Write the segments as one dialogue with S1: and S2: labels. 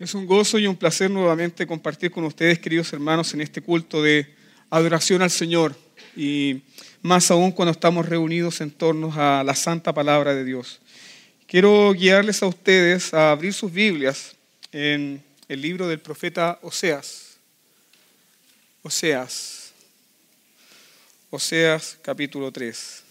S1: Es un gozo y un placer nuevamente compartir con ustedes, queridos hermanos, en este culto de adoración al Señor y más aún cuando estamos reunidos en torno a la santa palabra de Dios. Quiero guiarles a ustedes a abrir sus Biblias en el libro del profeta Oseas. Oseas. Oseas capítulo 3.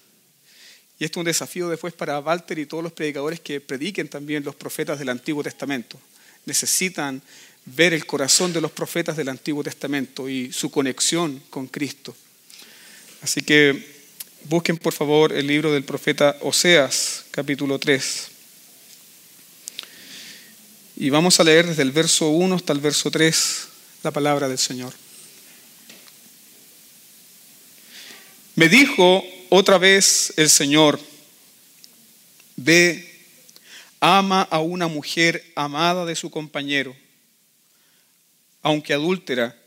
S1: Y esto es un desafío después para Walter y todos los predicadores que prediquen también los profetas del Antiguo Testamento necesitan ver el corazón de los profetas del Antiguo Testamento y su conexión con Cristo. Así que busquen por favor el libro del profeta Oseas, capítulo 3. Y vamos a leer desde el verso 1 hasta el verso 3 la palabra del Señor. Me dijo otra vez el Señor, ve ama a una mujer amada de su compañero, aunque adúltera,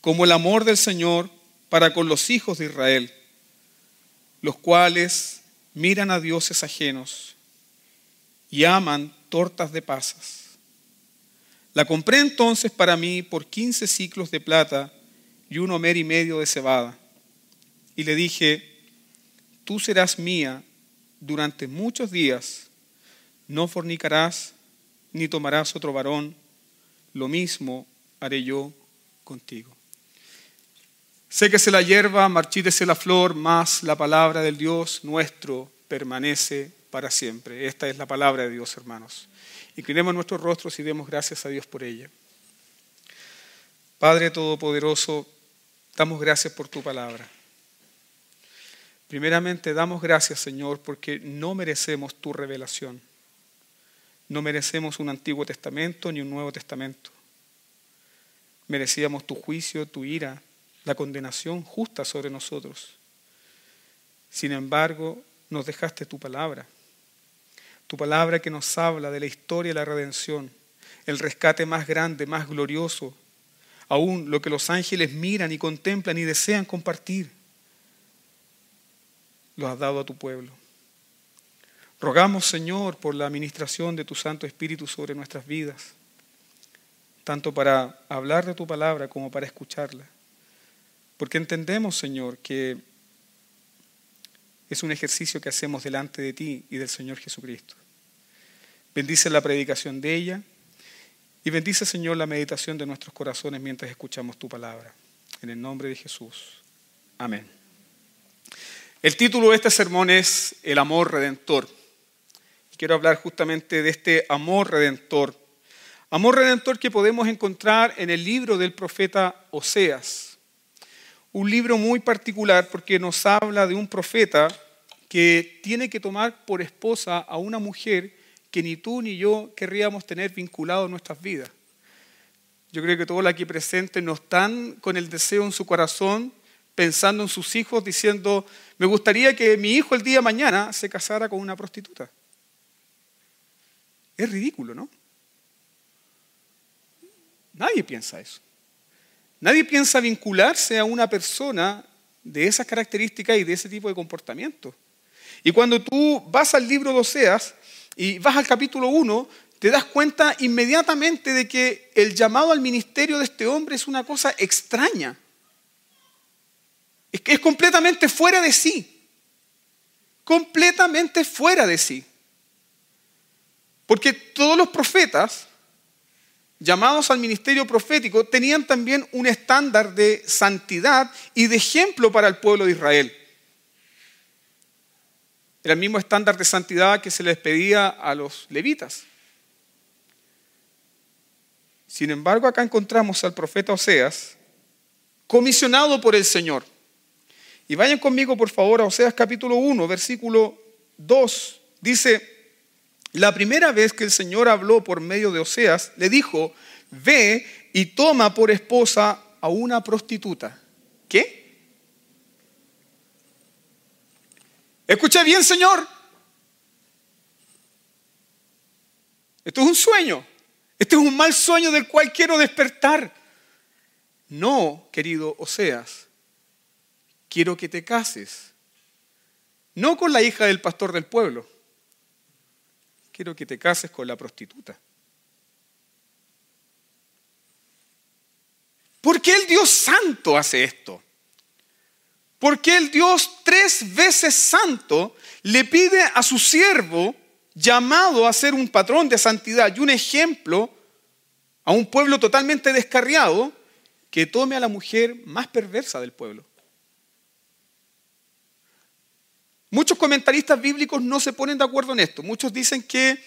S1: como el amor del Señor para con los hijos de Israel, los cuales miran a dioses ajenos y aman tortas de pasas. La compré entonces para mí por quince ciclos de plata y un homer y medio de cebada. Y le dije, tú serás mía durante muchos días no fornicarás ni tomarás otro varón, lo mismo haré yo contigo. Sé que se la hierba, marchítese la flor, más la palabra del Dios nuestro permanece para siempre. Esta es la palabra de Dios, hermanos. Inclinemos nuestros rostros y demos gracias a Dios por ella. Padre Todopoderoso, damos gracias por tu palabra. Primeramente, damos gracias, Señor, porque no merecemos tu revelación. No merecemos un Antiguo Testamento ni un Nuevo Testamento. Merecíamos tu juicio, tu ira, la condenación justa sobre nosotros. Sin embargo, nos dejaste tu palabra. Tu palabra que nos habla de la historia y la redención, el rescate más grande, más glorioso, aún lo que los ángeles miran y contemplan y desean compartir lo has dado a tu pueblo. Rogamos, Señor, por la administración de tu Santo Espíritu sobre nuestras vidas, tanto para hablar de tu palabra como para escucharla. Porque entendemos, Señor, que es un ejercicio que hacemos delante de ti y del Señor Jesucristo. Bendice la predicación de ella y bendice, Señor, la meditación de nuestros corazones mientras escuchamos tu palabra. En el nombre de Jesús. Amén. El título de este sermón es El amor redentor. Quiero hablar justamente de este amor redentor. Amor redentor que podemos encontrar en el libro del profeta Oseas. Un libro muy particular porque nos habla de un profeta que tiene que tomar por esposa a una mujer que ni tú ni yo querríamos tener vinculado en nuestras vidas. Yo creo que todos aquí presentes no están con el deseo en su corazón pensando en sus hijos, diciendo, me gustaría que mi hijo el día de mañana se casara con una prostituta. Es ridículo, ¿no? Nadie piensa eso. Nadie piensa vincularse a una persona de esas características y de ese tipo de comportamiento. Y cuando tú vas al libro de Oseas y vas al capítulo 1, te das cuenta inmediatamente de que el llamado al ministerio de este hombre es una cosa extraña. Es es completamente fuera de sí. Completamente fuera de sí. Porque todos los profetas llamados al ministerio profético tenían también un estándar de santidad y de ejemplo para el pueblo de Israel. Era el mismo estándar de santidad que se les pedía a los levitas. Sin embargo, acá encontramos al profeta Oseas comisionado por el Señor. Y vayan conmigo, por favor, a Oseas capítulo 1, versículo 2. Dice, la primera vez que el Señor habló por medio de Oseas, le dijo, ve y toma por esposa a una prostituta. ¿Qué? Escucha bien, Señor. Esto es un sueño. Este es un mal sueño del cual quiero despertar. No, querido Oseas quiero que te cases. No con la hija del pastor del pueblo. Quiero que te cases con la prostituta. ¿Por qué el Dios santo hace esto? ¿Por qué el Dios tres veces santo le pide a su siervo llamado a ser un patrón de santidad y un ejemplo a un pueblo totalmente descarriado que tome a la mujer más perversa del pueblo? Muchos comentaristas bíblicos no se ponen de acuerdo en esto. Muchos dicen que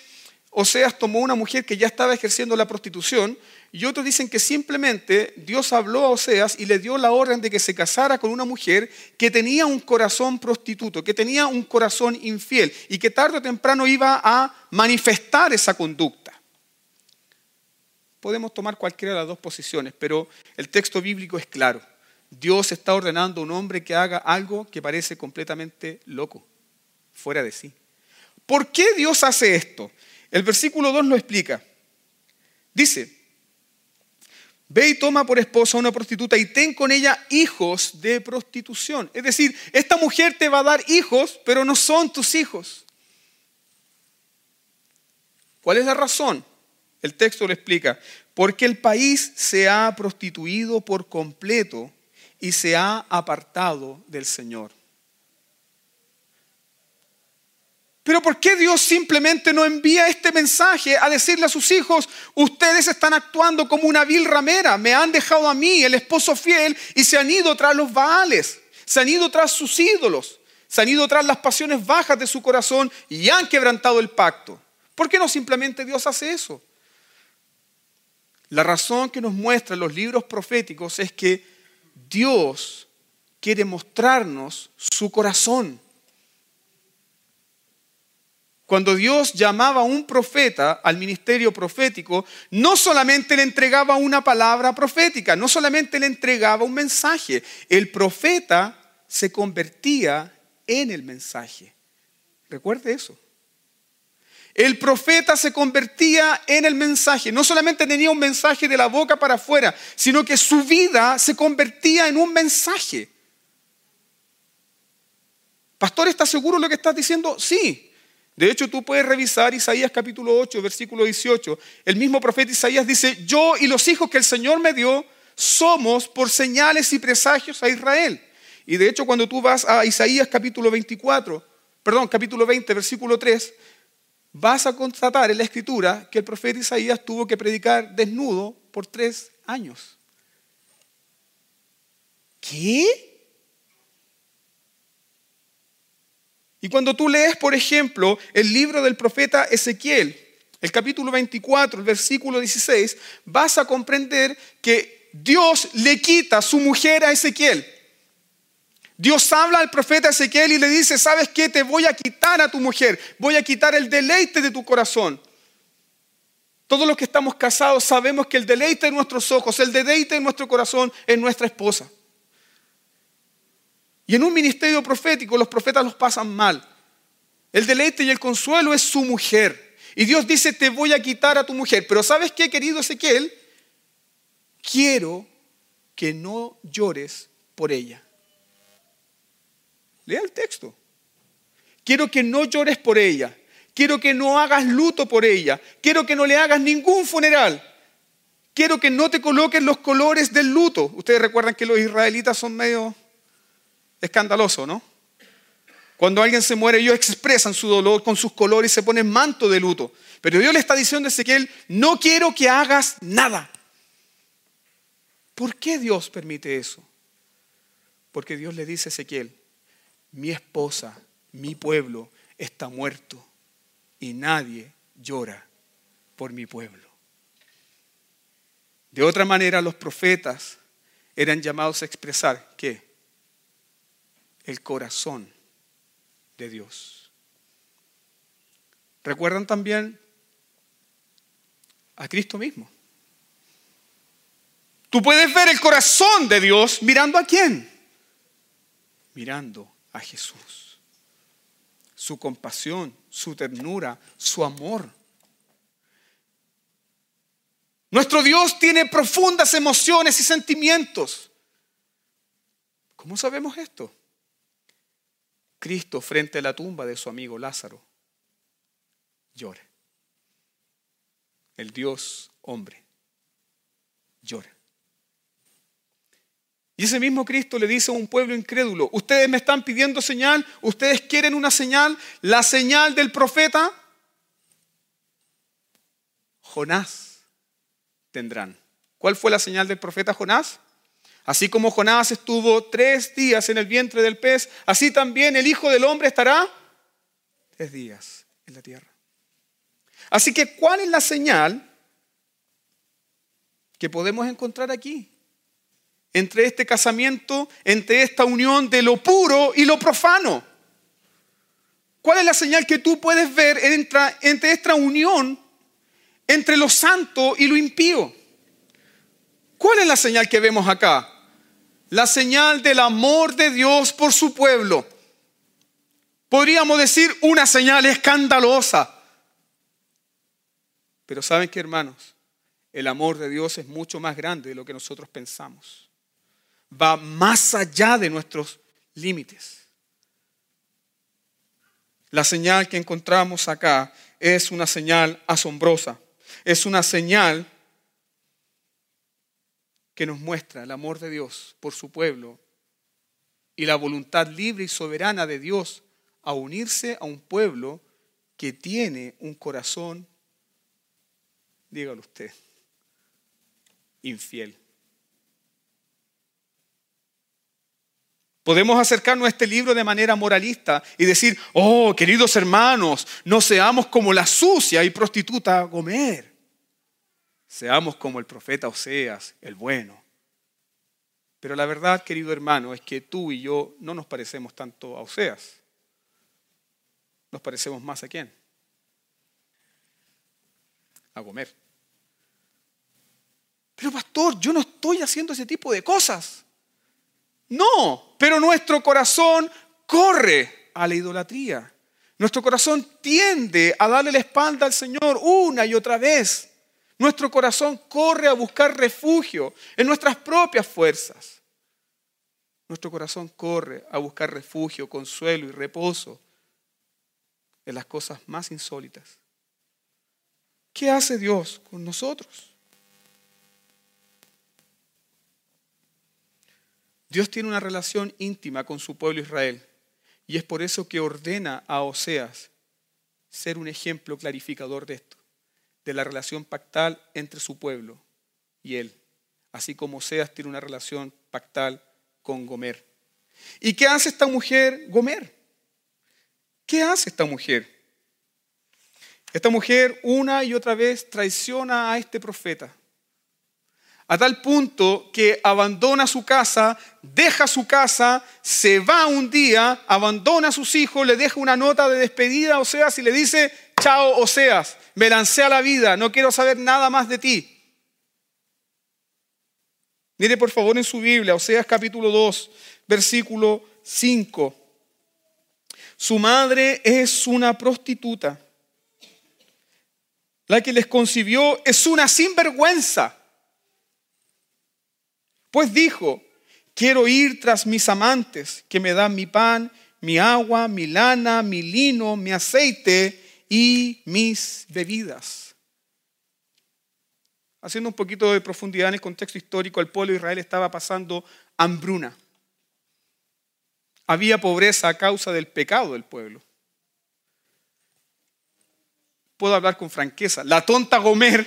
S1: Oseas tomó una mujer que ya estaba ejerciendo la prostitución y otros dicen que simplemente Dios habló a Oseas y le dio la orden de que se casara con una mujer que tenía un corazón prostituto, que tenía un corazón infiel y que tarde o temprano iba a manifestar esa conducta. Podemos tomar cualquiera de las dos posiciones, pero el texto bíblico es claro. Dios está ordenando a un hombre que haga algo que parece completamente loco, fuera de sí. ¿Por qué Dios hace esto? El versículo 2 lo explica. Dice, ve y toma por esposa a una prostituta y ten con ella hijos de prostitución. Es decir, esta mujer te va a dar hijos, pero no son tus hijos. ¿Cuál es la razón? El texto lo explica. Porque el país se ha prostituido por completo y se ha apartado del Señor. Pero ¿por qué Dios simplemente no envía este mensaje a decirle a sus hijos, ustedes están actuando como una vil ramera, me han dejado a mí, el esposo fiel, y se han ido tras los baales, se han ido tras sus ídolos, se han ido tras las pasiones bajas de su corazón y han quebrantado el pacto? ¿Por qué no simplemente Dios hace eso? La razón que nos muestran los libros proféticos es que Dios quiere mostrarnos su corazón. Cuando Dios llamaba a un profeta al ministerio profético, no solamente le entregaba una palabra profética, no solamente le entregaba un mensaje, el profeta se convertía en el mensaje. Recuerde eso. El profeta se convertía en el mensaje. No solamente tenía un mensaje de la boca para afuera, sino que su vida se convertía en un mensaje. Pastor, ¿estás seguro de lo que estás diciendo? Sí. De hecho, tú puedes revisar Isaías capítulo 8, versículo 18. El mismo profeta Isaías dice, yo y los hijos que el Señor me dio somos por señales y presagios a Israel. Y de hecho, cuando tú vas a Isaías capítulo 24, perdón, capítulo 20, versículo 3, vas a constatar en la escritura que el profeta Isaías tuvo que predicar desnudo por tres años. ¿Qué? Y cuando tú lees, por ejemplo, el libro del profeta Ezequiel, el capítulo 24, el versículo 16, vas a comprender que Dios le quita su mujer a Ezequiel. Dios habla al profeta Ezequiel y le dice, ¿sabes qué? Te voy a quitar a tu mujer, voy a quitar el deleite de tu corazón. Todos los que estamos casados sabemos que el deleite de nuestros ojos, el deleite de nuestro corazón es nuestra esposa. Y en un ministerio profético los profetas los pasan mal. El deleite y el consuelo es su mujer. Y Dios dice, te voy a quitar a tu mujer. Pero ¿sabes qué, querido Ezequiel? Quiero que no llores por ella. Lea el texto. Quiero que no llores por ella. Quiero que no hagas luto por ella. Quiero que no le hagas ningún funeral. Quiero que no te coloques los colores del luto. Ustedes recuerdan que los israelitas son medio escandaloso, ¿no? Cuando alguien se muere, ellos expresan su dolor con sus colores y se ponen manto de luto. Pero Dios le está diciendo a Ezequiel, no quiero que hagas nada. ¿Por qué Dios permite eso? Porque Dios le dice a Ezequiel, mi esposa, mi pueblo está muerto y nadie llora por mi pueblo. De otra manera, los profetas eran llamados a expresar que el corazón de Dios. ¿Recuerdan también a Cristo mismo? Tú puedes ver el corazón de Dios mirando a quién? Mirando a Jesús. Su compasión, su ternura, su amor. Nuestro Dios tiene profundas emociones y sentimientos. ¿Cómo sabemos esto? Cristo frente a la tumba de su amigo Lázaro llora. El Dios hombre llora. Y ese mismo Cristo le dice a un pueblo incrédulo, ustedes me están pidiendo señal, ustedes quieren una señal, la señal del profeta, Jonás tendrán. ¿Cuál fue la señal del profeta Jonás? Así como Jonás estuvo tres días en el vientre del pez, así también el Hijo del Hombre estará tres días en la tierra. Así que, ¿cuál es la señal que podemos encontrar aquí? Entre este casamiento, entre esta unión de lo puro y lo profano. ¿Cuál es la señal que tú puedes ver entre, entre esta unión entre lo santo y lo impío? ¿Cuál es la señal que vemos acá? La señal del amor de Dios por su pueblo. Podríamos decir una señal escandalosa. Pero ¿saben qué, hermanos? El amor de Dios es mucho más grande de lo que nosotros pensamos. Va más allá de nuestros límites. La señal que encontramos acá es una señal asombrosa. Es una señal que nos muestra el amor de Dios por su pueblo y la voluntad libre y soberana de Dios a unirse a un pueblo que tiene un corazón, dígalo usted, infiel. Podemos acercarnos a este libro de manera moralista y decir, oh, queridos hermanos, no seamos como la sucia y prostituta Gomer. Seamos como el profeta Oseas, el bueno. Pero la verdad, querido hermano, es que tú y yo no nos parecemos tanto a Oseas. Nos parecemos más a quién? A Gomer. Pero pastor, yo no estoy haciendo ese tipo de cosas. No, pero nuestro corazón corre a la idolatría. Nuestro corazón tiende a darle la espalda al Señor una y otra vez. Nuestro corazón corre a buscar refugio en nuestras propias fuerzas. Nuestro corazón corre a buscar refugio, consuelo y reposo en las cosas más insólitas. ¿Qué hace Dios con nosotros? Dios tiene una relación íntima con su pueblo Israel y es por eso que ordena a Oseas ser un ejemplo clarificador de esto de la relación pactal entre su pueblo y él, así como Oseas tiene una relación pactal con Gomer. ¿Y qué hace esta mujer Gomer? ¿Qué hace esta mujer? Esta mujer una y otra vez traiciona a este profeta. A tal punto que abandona su casa, deja su casa, se va un día, abandona a sus hijos, le deja una nota de despedida a Oseas y le dice, chao Oseas, me lancé a la vida, no quiero saber nada más de ti. Mire por favor en su Biblia, Oseas capítulo 2, versículo 5. Su madre es una prostituta. La que les concibió es una sinvergüenza. Pues dijo, quiero ir tras mis amantes que me dan mi pan, mi agua, mi lana, mi lino, mi aceite y mis bebidas. Haciendo un poquito de profundidad en el contexto histórico, el pueblo de Israel estaba pasando hambruna. Había pobreza a causa del pecado del pueblo. Puedo hablar con franqueza. La tonta Gomer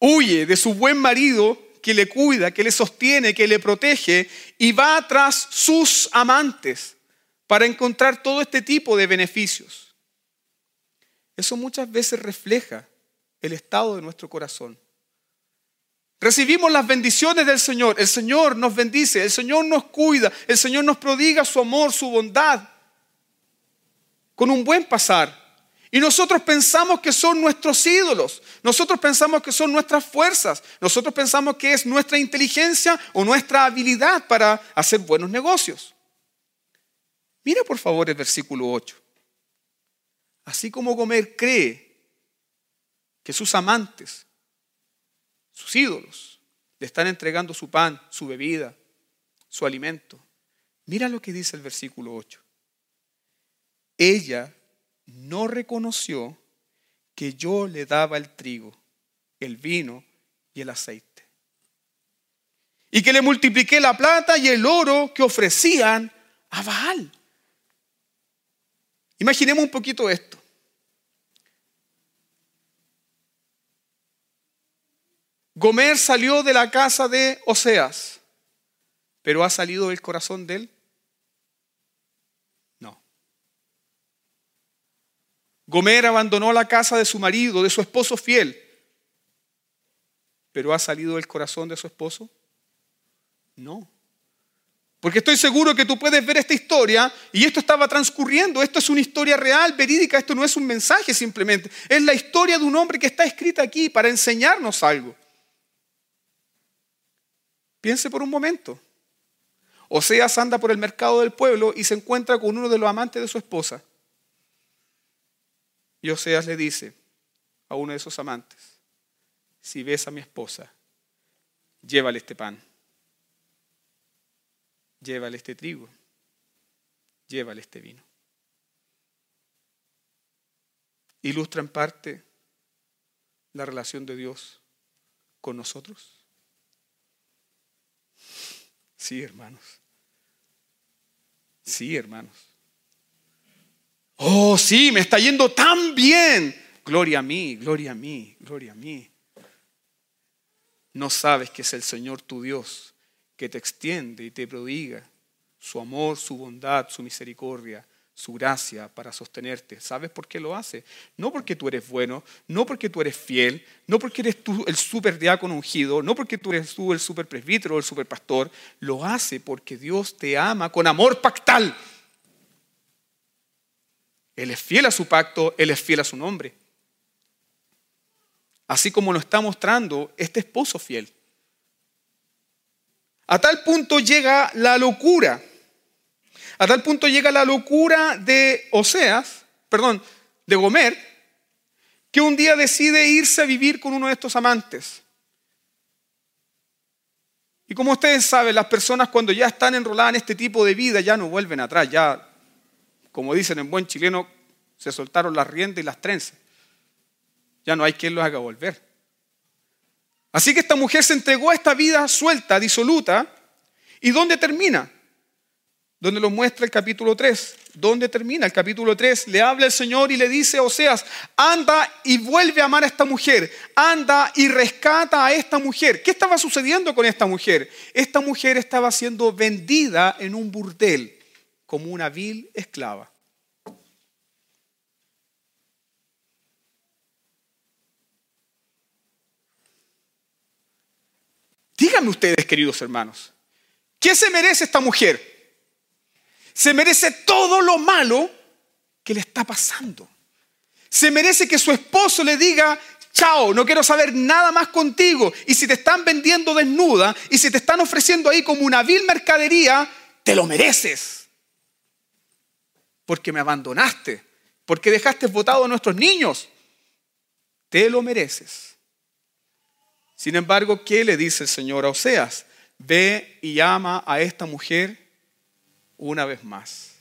S1: huye de su buen marido que le cuida, que le sostiene, que le protege y va tras sus amantes para encontrar todo este tipo de beneficios. Eso muchas veces refleja el estado de nuestro corazón. Recibimos las bendiciones del Señor. El Señor nos bendice, el Señor nos cuida, el Señor nos prodiga su amor, su bondad, con un buen pasar. Y nosotros pensamos que son nuestros ídolos, nosotros pensamos que son nuestras fuerzas, nosotros pensamos que es nuestra inteligencia o nuestra habilidad para hacer buenos negocios. Mira por favor el versículo 8. Así como Gomer cree que sus amantes, sus ídolos, le están entregando su pan, su bebida, su alimento. Mira lo que dice el versículo 8. Ella no reconoció que yo le daba el trigo, el vino y el aceite. y que le multipliqué la plata y el oro que ofrecían a Baal. Imaginemos un poquito esto. Gomer salió de la casa de Oseas, pero ha salido del corazón de él. Gomer abandonó la casa de su marido, de su esposo fiel, pero ha salido del corazón de su esposo. No. Porque estoy seguro que tú puedes ver esta historia y esto estaba transcurriendo. Esto es una historia real, verídica. Esto no es un mensaje simplemente. Es la historia de un hombre que está escrita aquí para enseñarnos algo. Piense por un momento. Oseas anda por el mercado del pueblo y se encuentra con uno de los amantes de su esposa. Y Oseas le dice a uno de esos amantes, si ves a mi esposa, llévale este pan, llévale este trigo, llévale este vino. Ilustra en parte la relación de Dios con nosotros. Sí, hermanos. Sí, hermanos. Oh, sí, me está yendo tan bien. Gloria a mí, gloria a mí, gloria a mí. No sabes que es el Señor tu Dios que te extiende y te prodiga su amor, su bondad, su misericordia su gracia para sostenerte. ¿Sabes por qué lo hace? No porque tú eres bueno, no porque tú eres fiel, no porque eres tú el super diácono ungido, no porque tú eres tú el super presbítero el super pastor. Lo hace porque Dios te ama con amor pactal. Él es fiel a su pacto, Él es fiel a su nombre. Así como lo está mostrando este esposo fiel. A tal punto llega la locura a tal punto llega la locura de Oseas, perdón, de Gomer, que un día decide irse a vivir con uno de estos amantes. Y como ustedes saben, las personas cuando ya están enroladas en este tipo de vida ya no vuelven atrás, ya, como dicen en buen chileno, se soltaron las riendas y las trenzas. Ya no hay quien los haga volver. Así que esta mujer se entregó a esta vida suelta, disoluta, ¿y dónde termina? donde lo muestra el capítulo 3. ¿Dónde termina? El capítulo 3 le habla el Señor y le dice a Oseas, anda y vuelve a amar a esta mujer, anda y rescata a esta mujer. ¿Qué estaba sucediendo con esta mujer? Esta mujer estaba siendo vendida en un burdel como una vil esclava. Ustedes, queridos hermanos, ¿qué se merece esta mujer? se merece todo lo malo que le está pasando. Se merece que su esposo le diga, chao, no quiero saber nada más contigo. Y si te están vendiendo desnuda y si te están ofreciendo ahí como una vil mercadería, te lo mereces. Porque me abandonaste, porque dejaste votado a nuestros niños. Te lo mereces. Sin embargo, ¿qué le dice el Señor a Oseas? Ve y llama a esta mujer una vez más.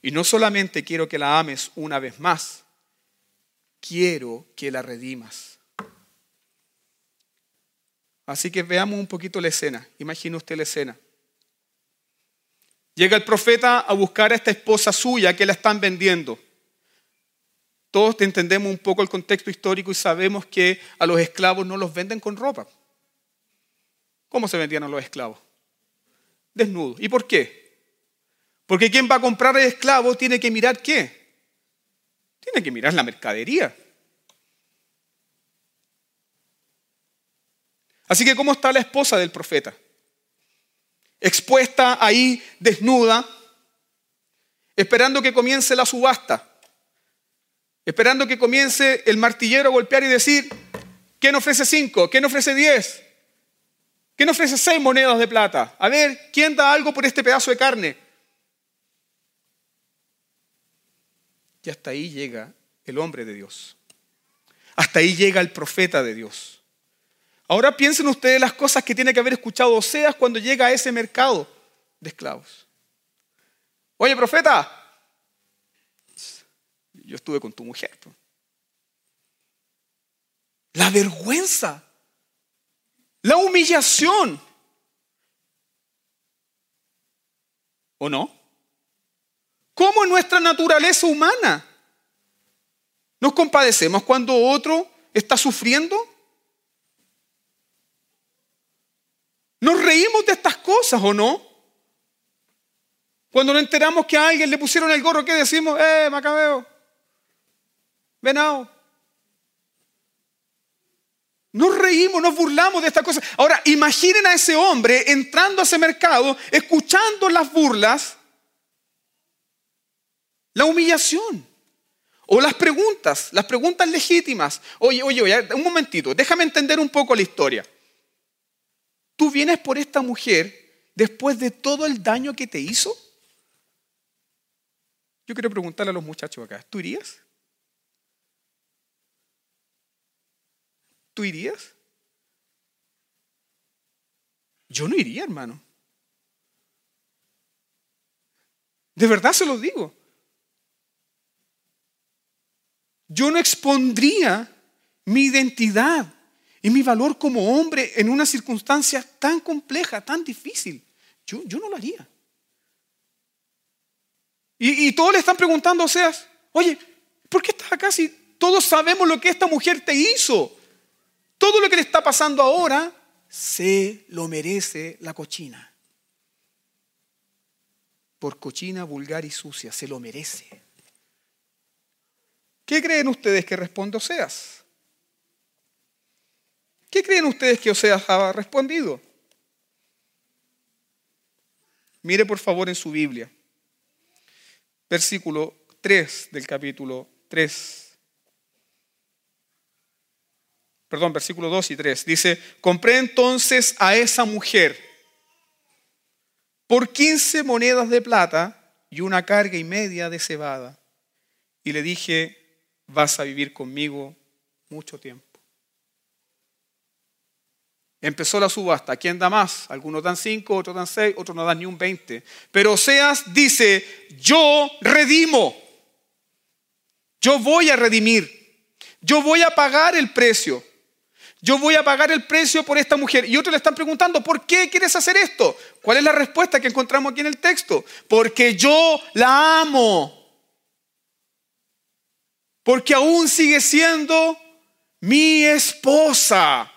S1: Y no solamente quiero que la ames una vez más, quiero que la redimas. Así que veamos un poquito la escena. Imagine usted la escena. Llega el profeta a buscar a esta esposa suya que la están vendiendo. Todos entendemos un poco el contexto histórico y sabemos que a los esclavos no los venden con ropa. ¿Cómo se vendían a los esclavos? Desnudos. ¿Y por qué? Porque quien va a comprar el esclavo tiene que mirar qué? Tiene que mirar la mercadería. Así que ¿cómo está la esposa del profeta? Expuesta ahí, desnuda, esperando que comience la subasta, esperando que comience el martillero a golpear y decir, ¿quién ofrece cinco? ¿Quién ofrece diez? ¿Quién ofrece seis monedas de plata? A ver, ¿quién da algo por este pedazo de carne? Y hasta ahí llega el hombre de Dios. Hasta ahí llega el profeta de Dios. Ahora piensen ustedes las cosas que tiene que haber escuchado Oseas cuando llega a ese mercado de esclavos. Oye, profeta, yo estuve con tu mujer. La vergüenza, la humillación. ¿O no? ¿Cómo en nuestra naturaleza humana nos compadecemos cuando otro está sufriendo? Nos reímos de estas cosas, ¿o no? Cuando nos enteramos que a alguien le pusieron el gorro, ¿qué decimos? ¡Eh, Macabeo! Venado. Nos reímos, nos burlamos de estas cosas. Ahora, imaginen a ese hombre entrando a ese mercado, escuchando las burlas, la humillación. O las preguntas, las preguntas legítimas. Oye, oye, oye, un momentito, déjame entender un poco la historia. ¿Tú vienes por esta mujer después de todo el daño que te hizo? Yo quiero preguntarle a los muchachos acá, ¿tú irías? ¿Tú irías? Yo no iría, hermano. De verdad se lo digo. Yo no expondría mi identidad y mi valor como hombre en una circunstancia tan compleja, tan difícil. Yo, yo no lo haría. Y, todos le están preguntando a Oseas, oye, ¿por qué estás acá si todos sabemos lo que esta mujer te hizo? Todo lo que le está pasando ahora se lo merece la cochina. Por cochina, vulgar y sucia, se lo merece. ¿Qué creen ustedes que responde Oseas? ¿Qué creen ustedes que Oseas ha respondido? Mire por favor en su Biblia, versículo 3 del capítulo 3. Perdón, versículo 2 y 3. Dice, compré entonces a esa mujer por 15 monedas de plata y una carga y media de cebada. Y le dije, vas a vivir conmigo mucho tiempo. Empezó la subasta. ¿Quién da más? Algunos dan cinco, otros dan seis, otros no dan ni un veinte. Pero Oseas dice, yo redimo. Yo voy a redimir. Yo voy a pagar el precio. Yo voy a pagar el precio por esta mujer. Y otros le están preguntando, ¿por qué quieres hacer esto? ¿Cuál es la respuesta que encontramos aquí en el texto? Porque yo la amo. Porque aún sigue siendo mi esposa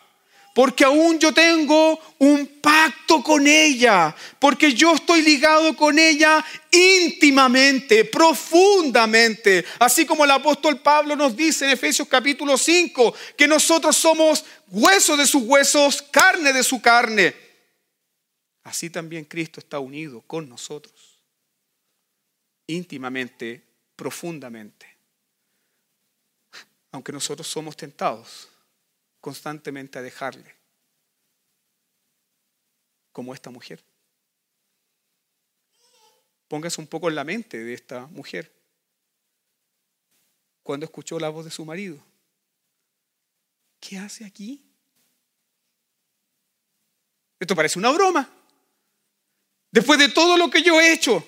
S1: porque aún yo tengo un pacto con ella, porque yo estoy ligado con ella íntimamente, profundamente, así como el apóstol Pablo nos dice en Efesios capítulo 5, que nosotros somos huesos de sus huesos, carne de su carne. Así también Cristo está unido con nosotros, íntimamente, profundamente, aunque nosotros somos tentados constantemente a dejarle, como esta mujer. Póngase un poco en la mente de esta mujer cuando escuchó la voz de su marido. ¿Qué hace aquí? Esto parece una broma. Después de todo lo que yo he hecho,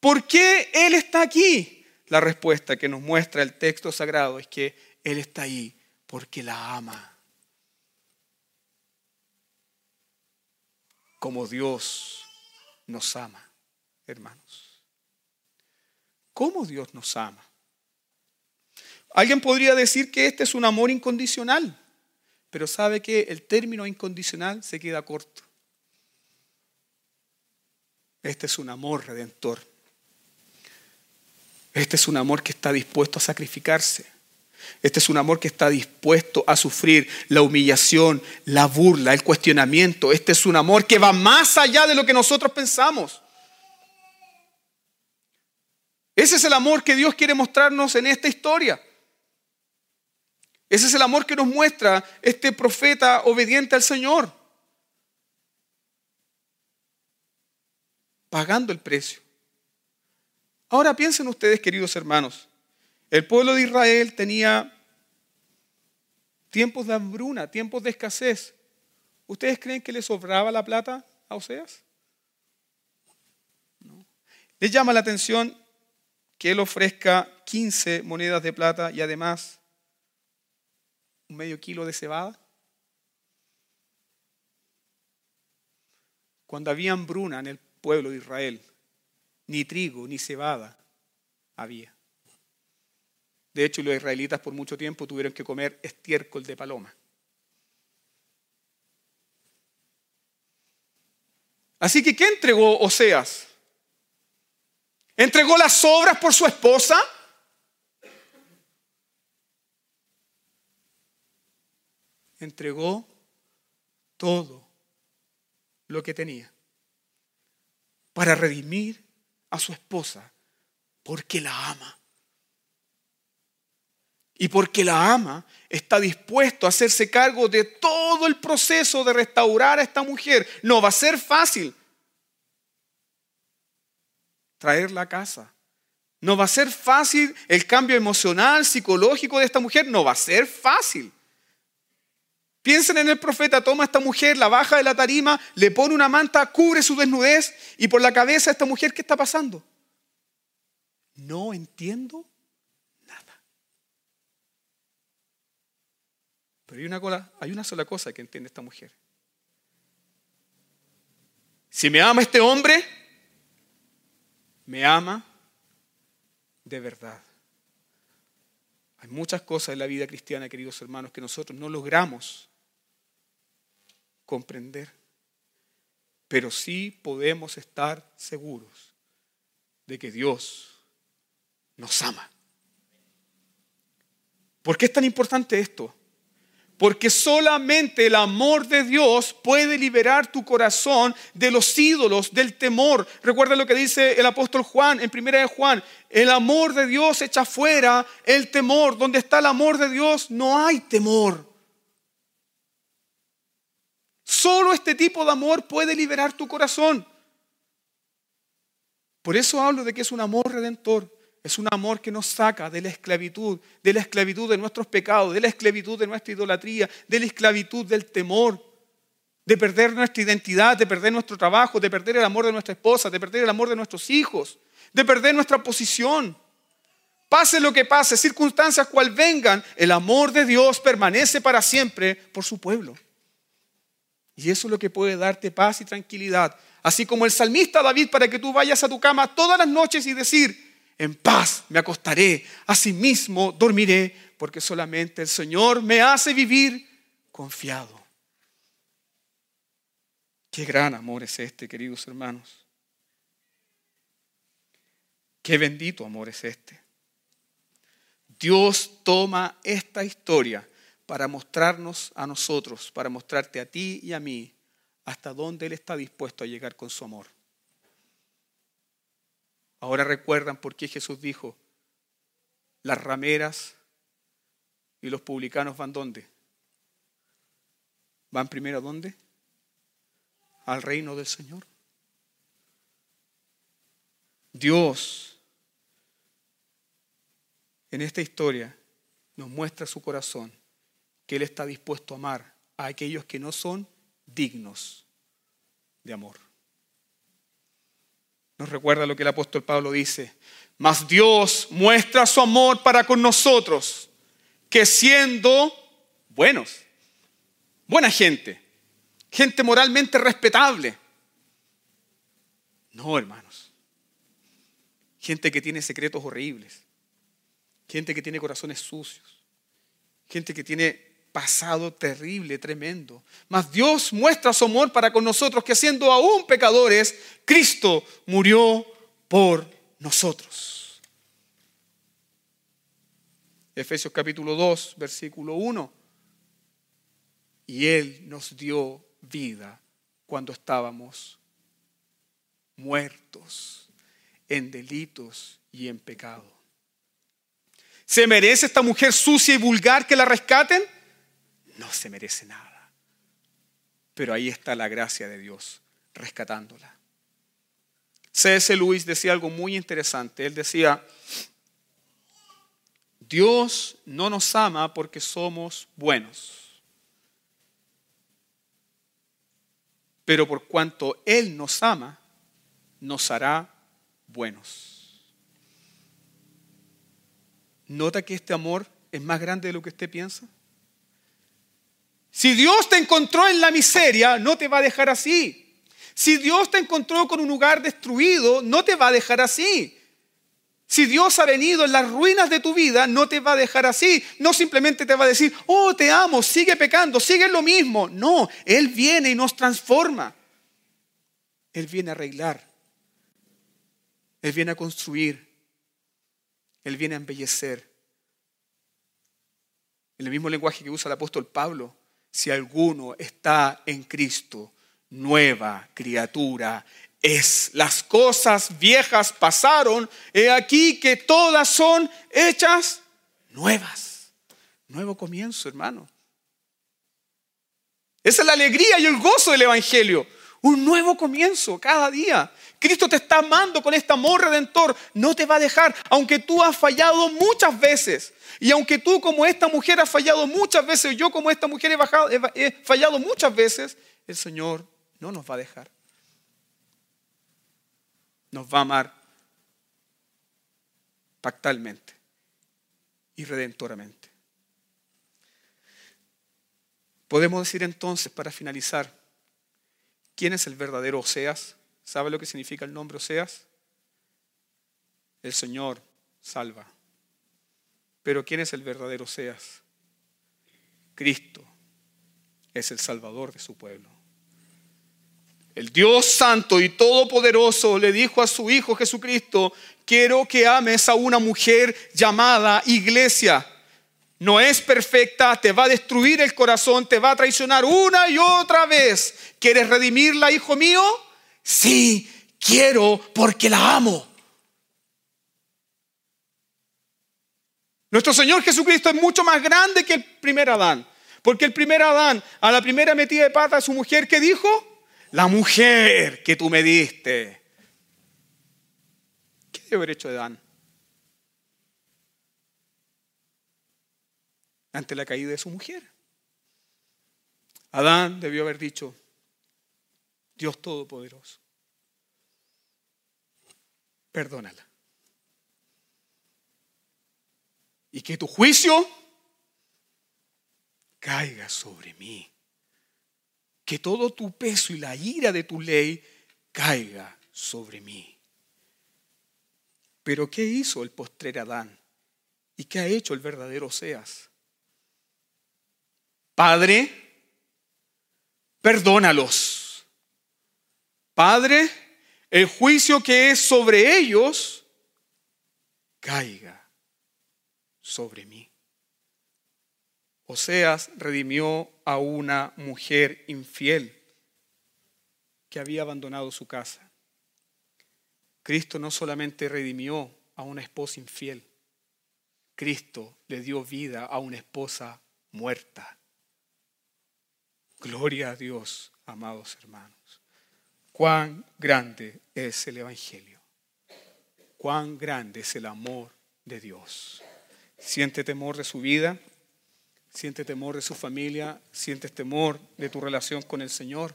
S1: ¿por qué Él está aquí? La respuesta que nos muestra el texto sagrado es que Él está ahí porque la ama. Como Dios nos ama, hermanos. ¿Cómo Dios nos ama? Alguien podría decir que este es un amor incondicional, pero sabe que el término incondicional se queda corto. Este es un amor redentor. Este es un amor que está dispuesto a sacrificarse. Este es un amor que está dispuesto a sufrir la humillación, la burla, el cuestionamiento. Este es un amor que va más allá de lo que nosotros pensamos. Ese es el amor que Dios quiere mostrarnos en esta historia. Ese es el amor que nos muestra este profeta obediente al Señor. Pagando el precio. Ahora piensen ustedes, queridos hermanos, el pueblo de Israel tenía tiempos de hambruna, tiempos de escasez. ¿Ustedes creen que le sobraba la plata a Oseas? No. ¿Les llama la atención que él ofrezca 15 monedas de plata y además un medio kilo de cebada? Cuando había hambruna en el pueblo de Israel, ni trigo, ni cebada había. De hecho, los israelitas por mucho tiempo tuvieron que comer estiércol de paloma. Así que, ¿qué entregó Oseas? ¿Entregó las obras por su esposa? Entregó todo lo que tenía para redimir a su esposa porque la ama. Y porque la ama, está dispuesto a hacerse cargo de todo el proceso de restaurar a esta mujer. No va a ser fácil traerla a casa. No va a ser fácil el cambio emocional, psicológico de esta mujer. No va a ser fácil. Piensen en el profeta, toma a esta mujer, la baja de la tarima, le pone una manta, cubre su desnudez y por la cabeza de esta mujer, ¿qué está pasando? No entiendo Pero hay una, hay una sola cosa que entiende esta mujer. Si me ama este hombre, me ama de verdad. Hay muchas cosas en la vida cristiana, queridos hermanos, que nosotros no logramos comprender, pero sí podemos estar seguros de que Dios nos ama. ¿Por qué es tan importante esto? Porque solamente el amor de Dios puede liberar tu corazón de los ídolos, del temor. Recuerda lo que dice el apóstol Juan en primera de Juan. El amor de Dios echa fuera el temor. Donde está el amor de Dios no hay temor. Solo este tipo de amor puede liberar tu corazón. Por eso hablo de que es un amor redentor. Es un amor que nos saca de la esclavitud, de la esclavitud de nuestros pecados, de la esclavitud de nuestra idolatría, de la esclavitud del temor, de perder nuestra identidad, de perder nuestro trabajo, de perder el amor de nuestra esposa, de perder el amor de nuestros hijos, de perder nuestra posición. Pase lo que pase, circunstancias cual vengan, el amor de Dios permanece para siempre por su pueblo. Y eso es lo que puede darte paz y tranquilidad. Así como el salmista David para que tú vayas a tu cama todas las noches y decir, en paz me acostaré, asimismo dormiré, porque solamente el Señor me hace vivir confiado. Qué gran amor es este, queridos hermanos. Qué bendito amor es este. Dios toma esta historia para mostrarnos a nosotros, para mostrarte a ti y a mí hasta dónde Él está dispuesto a llegar con su amor. Ahora recuerdan por qué Jesús dijo, las rameras y los publicanos van dónde? ¿Van primero a dónde? Al reino del Señor. Dios en esta historia nos muestra su corazón, que Él está dispuesto a amar a aquellos que no son dignos de amor. Nos recuerda lo que el apóstol Pablo dice. Mas Dios muestra su amor para con nosotros, que siendo buenos, buena gente, gente moralmente respetable. No, hermanos. Gente que tiene secretos horribles. Gente que tiene corazones sucios. Gente que tiene pasado terrible, tremendo. Mas Dios muestra su amor para con nosotros, que siendo aún pecadores, Cristo murió por nosotros. Efesios capítulo 2, versículo 1. Y Él nos dio vida cuando estábamos muertos en delitos y en pecado. ¿Se merece esta mujer sucia y vulgar que la rescaten? No se merece nada. Pero ahí está la gracia de Dios rescatándola. C.S. Luis decía algo muy interesante. Él decía, Dios no nos ama porque somos buenos, pero por cuanto Él nos ama, nos hará buenos. ¿Nota que este amor es más grande de lo que usted piensa? Si Dios te encontró en la miseria, no te va a dejar así. Si Dios te encontró con un lugar destruido, no te va a dejar así. Si Dios ha venido en las ruinas de tu vida, no te va a dejar así. No simplemente te va a decir, oh, te amo, sigue pecando, sigue lo mismo. No, Él viene y nos transforma. Él viene a arreglar. Él viene a construir. Él viene a embellecer. En el mismo lenguaje que usa el apóstol Pablo, si alguno está en Cristo, nueva criatura es. Las cosas viejas pasaron, he aquí que todas son hechas nuevas. Nuevo comienzo, hermano. Esa es la alegría y el gozo del Evangelio. Un nuevo comienzo cada día. Cristo te está amando con este amor redentor. No te va a dejar, aunque tú has fallado muchas veces. Y aunque tú como esta mujer has fallado muchas veces, yo como esta mujer he, he fallado muchas veces, el Señor no nos va a dejar nos va a amar pactalmente y redentoramente. Podemos decir entonces, para finalizar, ¿quién es el verdadero Oseas? ¿Sabe lo que significa el nombre Oseas? El Señor salva. Pero ¿quién es el verdadero Oseas? Cristo es el Salvador de su pueblo. El Dios Santo y Todopoderoso le dijo a su Hijo Jesucristo, quiero que ames a una mujer llamada iglesia. No es perfecta, te va a destruir el corazón, te va a traicionar una y otra vez. ¿Quieres redimirla, hijo mío? Sí, quiero porque la amo. Nuestro Señor Jesucristo es mucho más grande que el primer Adán. Porque el primer Adán, a la primera metida de pata de su mujer, ¿qué dijo? la mujer que tú me diste. ¿Qué debe haber hecho Adán? Ante la caída de su mujer. Adán debió haber dicho, Dios Todopoderoso, perdónala. Y que tu juicio caiga sobre mí que todo tu peso y la ira de tu ley caiga sobre mí. Pero ¿qué hizo el postrer Adán? ¿Y qué ha hecho el verdadero Oseas? Padre, perdónalos. Padre, el juicio que es sobre ellos caiga sobre mí. Oseas redimió a una mujer infiel que había abandonado su casa. Cristo no solamente redimió a una esposa infiel, Cristo le dio vida a una esposa muerta. Gloria a Dios, amados hermanos. Cuán grande es el Evangelio. Cuán grande es el amor de Dios. ¿Siente temor de su vida? siente temor de su familia, sientes temor de tu relación con el Señor,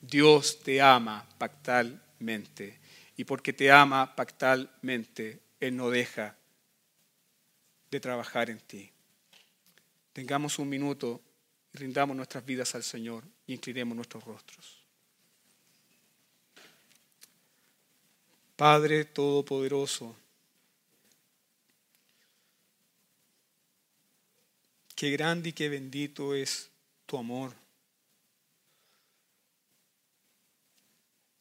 S1: Dios te ama pactalmente. Y porque te ama pactalmente, Él no deja de trabajar en ti. Tengamos un minuto rindamos nuestras vidas al Señor y inclinemos nuestros rostros. Padre Todopoderoso, Qué grande y qué bendito es tu amor.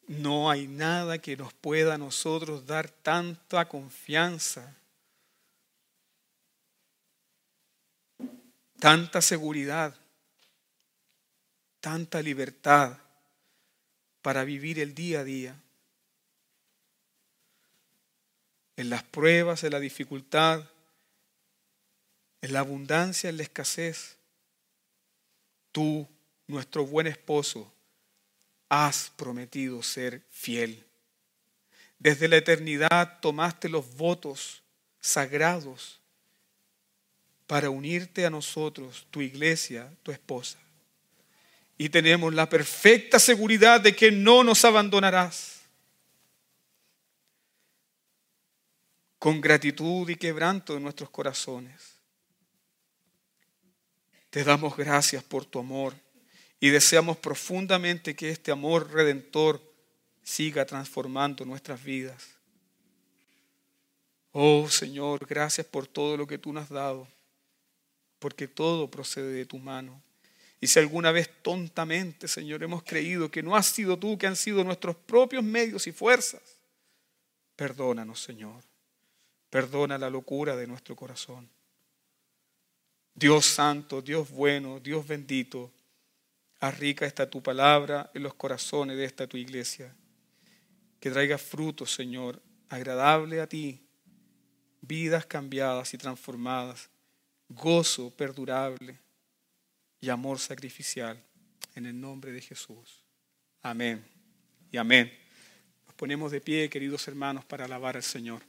S1: No hay nada que nos pueda a nosotros dar tanta confianza, tanta seguridad, tanta libertad para vivir el día a día. En las pruebas, en la dificultad, en la abundancia, en la escasez. Tú, nuestro buen esposo, has prometido ser fiel. Desde la eternidad tomaste los votos sagrados para unirte a nosotros, tu iglesia, tu esposa. Y tenemos la perfecta seguridad de que no nos abandonarás. Con gratitud y quebranto en nuestros corazones te damos gracias por tu amor Y deseamos profundamente que este amor redentor siga transformando nuestras vidas. Oh Señor, gracias por todo lo que tú nos has dado, porque todo procede de tu mano. Y si alguna vez tontamente, Señor, hemos creído que no has sido tú, que han sido nuestros propios medios y fuerzas, perdónanos, Señor. Perdona la locura de nuestro corazón. Dios santo, Dios bueno, Dios bendito, arrica esta tu palabra en los corazones de esta tu iglesia. Que traiga fruto, Señor, agradable a ti, vidas cambiadas y transformadas, gozo perdurable y amor sacrificial. En el nombre de Jesús. Amén y amén. Nos ponemos de pie, queridos hermanos, para alabar al Señor.